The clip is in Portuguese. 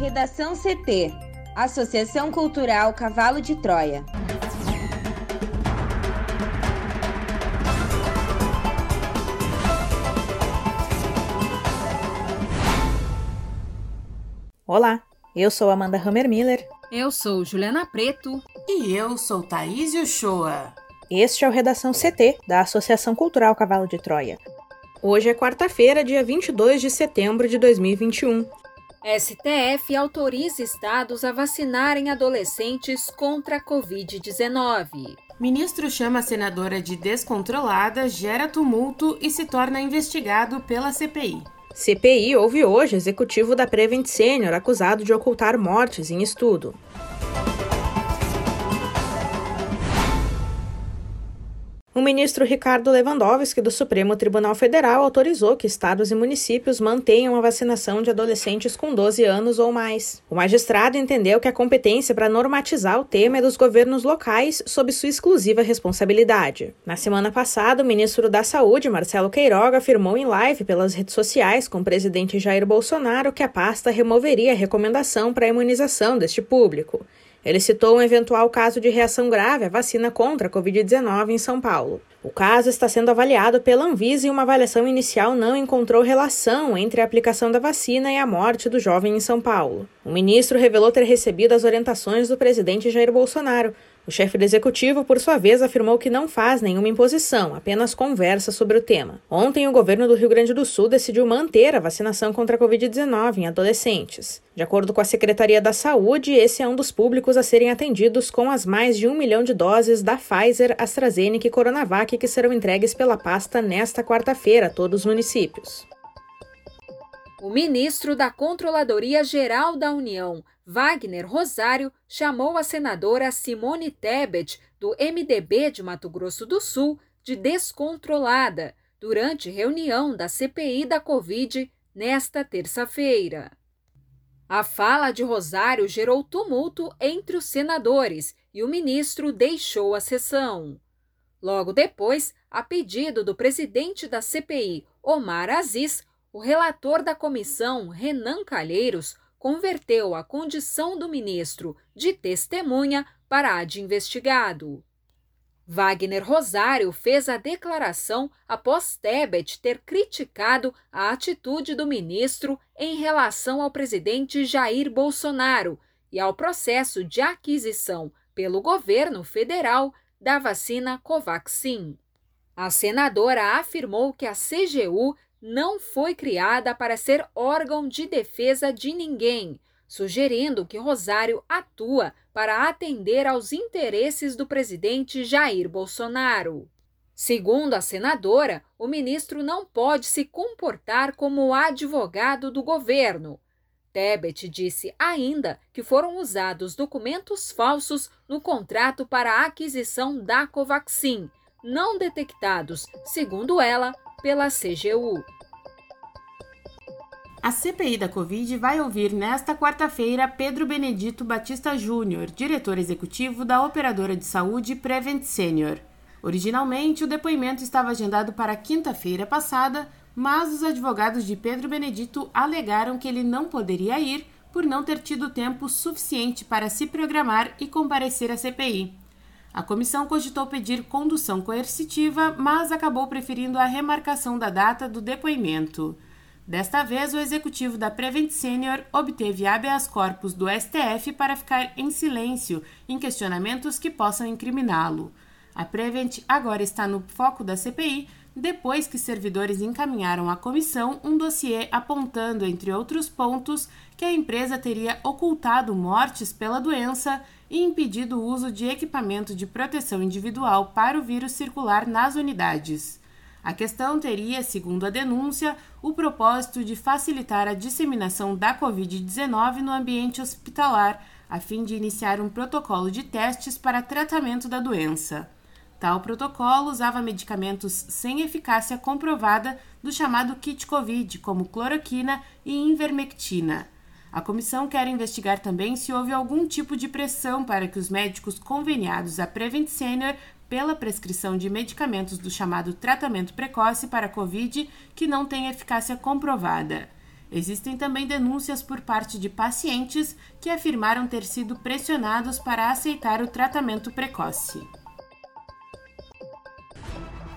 Redação CT Associação Cultural Cavalo de Troia. Olá, eu sou Amanda Hammermiller. Eu sou Juliana Preto. E eu sou Thaís Uchoa. Este é o Redação CT, da Associação Cultural Cavalo de Troia. Hoje é quarta-feira, dia 22 de setembro de 2021. STF autoriza estados a vacinarem adolescentes contra a Covid-19. Ministro chama a senadora de descontrolada, gera tumulto e se torna investigado pela CPI. CPI houve hoje executivo da Prevent Senior acusado de ocultar mortes em estudo. O ministro Ricardo Lewandowski, do Supremo Tribunal Federal, autorizou que estados e municípios mantenham a vacinação de adolescentes com 12 anos ou mais. O magistrado entendeu que a competência para normatizar o tema é dos governos locais, sob sua exclusiva responsabilidade. Na semana passada, o ministro da Saúde, Marcelo Queiroga, afirmou em live pelas redes sociais com o presidente Jair Bolsonaro que a pasta removeria a recomendação para a imunização deste público. Ele citou um eventual caso de reação grave à vacina contra a Covid-19 em São Paulo. O caso está sendo avaliado pela Anvisa e uma avaliação inicial não encontrou relação entre a aplicação da vacina e a morte do jovem em São Paulo. O ministro revelou ter recebido as orientações do presidente Jair Bolsonaro, o chefe do executivo, por sua vez, afirmou que não faz nenhuma imposição, apenas conversa sobre o tema. Ontem, o governo do Rio Grande do Sul decidiu manter a vacinação contra a Covid-19 em adolescentes. De acordo com a Secretaria da Saúde, esse é um dos públicos a serem atendidos com as mais de um milhão de doses da Pfizer, AstraZeneca e Coronavac que serão entregues pela pasta nesta quarta-feira a todos os municípios. O ministro da Controladoria Geral da União, Wagner Rosário, chamou a senadora Simone Tebet, do MDB de Mato Grosso do Sul, de descontrolada durante reunião da CPI da Covid nesta terça-feira. A fala de Rosário gerou tumulto entre os senadores e o ministro deixou a sessão. Logo depois, a pedido do presidente da CPI, Omar Aziz, o relator da comissão, Renan Calheiros, converteu a condição do ministro de testemunha para a de investigado. Wagner Rosário fez a declaração após Tebet ter criticado a atitude do ministro em relação ao presidente Jair Bolsonaro e ao processo de aquisição pelo governo federal da vacina Covaxin. A senadora afirmou que a CGU não foi criada para ser órgão de defesa de ninguém, sugerindo que Rosário atua para atender aos interesses do presidente Jair Bolsonaro. Segundo a senadora, o ministro não pode se comportar como advogado do governo. Tebet disse ainda que foram usados documentos falsos no contrato para a aquisição da Covaxin, não detectados, segundo ela, pela CGU. A CPI da Covid vai ouvir nesta quarta-feira Pedro Benedito Batista Júnior, diretor executivo da operadora de saúde Prevent Senior. Originalmente, o depoimento estava agendado para quinta-feira passada, mas os advogados de Pedro Benedito alegaram que ele não poderia ir por não ter tido tempo suficiente para se programar e comparecer à CPI. A comissão cogitou pedir condução coercitiva, mas acabou preferindo a remarcação da data do depoimento. Desta vez, o executivo da Prevent Senior obteve habeas corpus do STF para ficar em silêncio em questionamentos que possam incriminá-lo. A Prevent agora está no foco da CPI depois que servidores encaminharam à comissão um dossiê apontando, entre outros pontos, que a empresa teria ocultado mortes pela doença e impedido o uso de equipamento de proteção individual para o vírus circular nas unidades. A questão teria, segundo a denúncia, o propósito de facilitar a disseminação da Covid-19 no ambiente hospitalar, a fim de iniciar um protocolo de testes para tratamento da doença. Tal protocolo usava medicamentos sem eficácia comprovada do chamado kit Covid, como cloroquina e invermectina. A comissão quer investigar também se houve algum tipo de pressão para que os médicos conveniados à Prevent Senior pela prescrição de medicamentos do chamado tratamento precoce para Covid que não tem eficácia comprovada. Existem também denúncias por parte de pacientes que afirmaram ter sido pressionados para aceitar o tratamento precoce.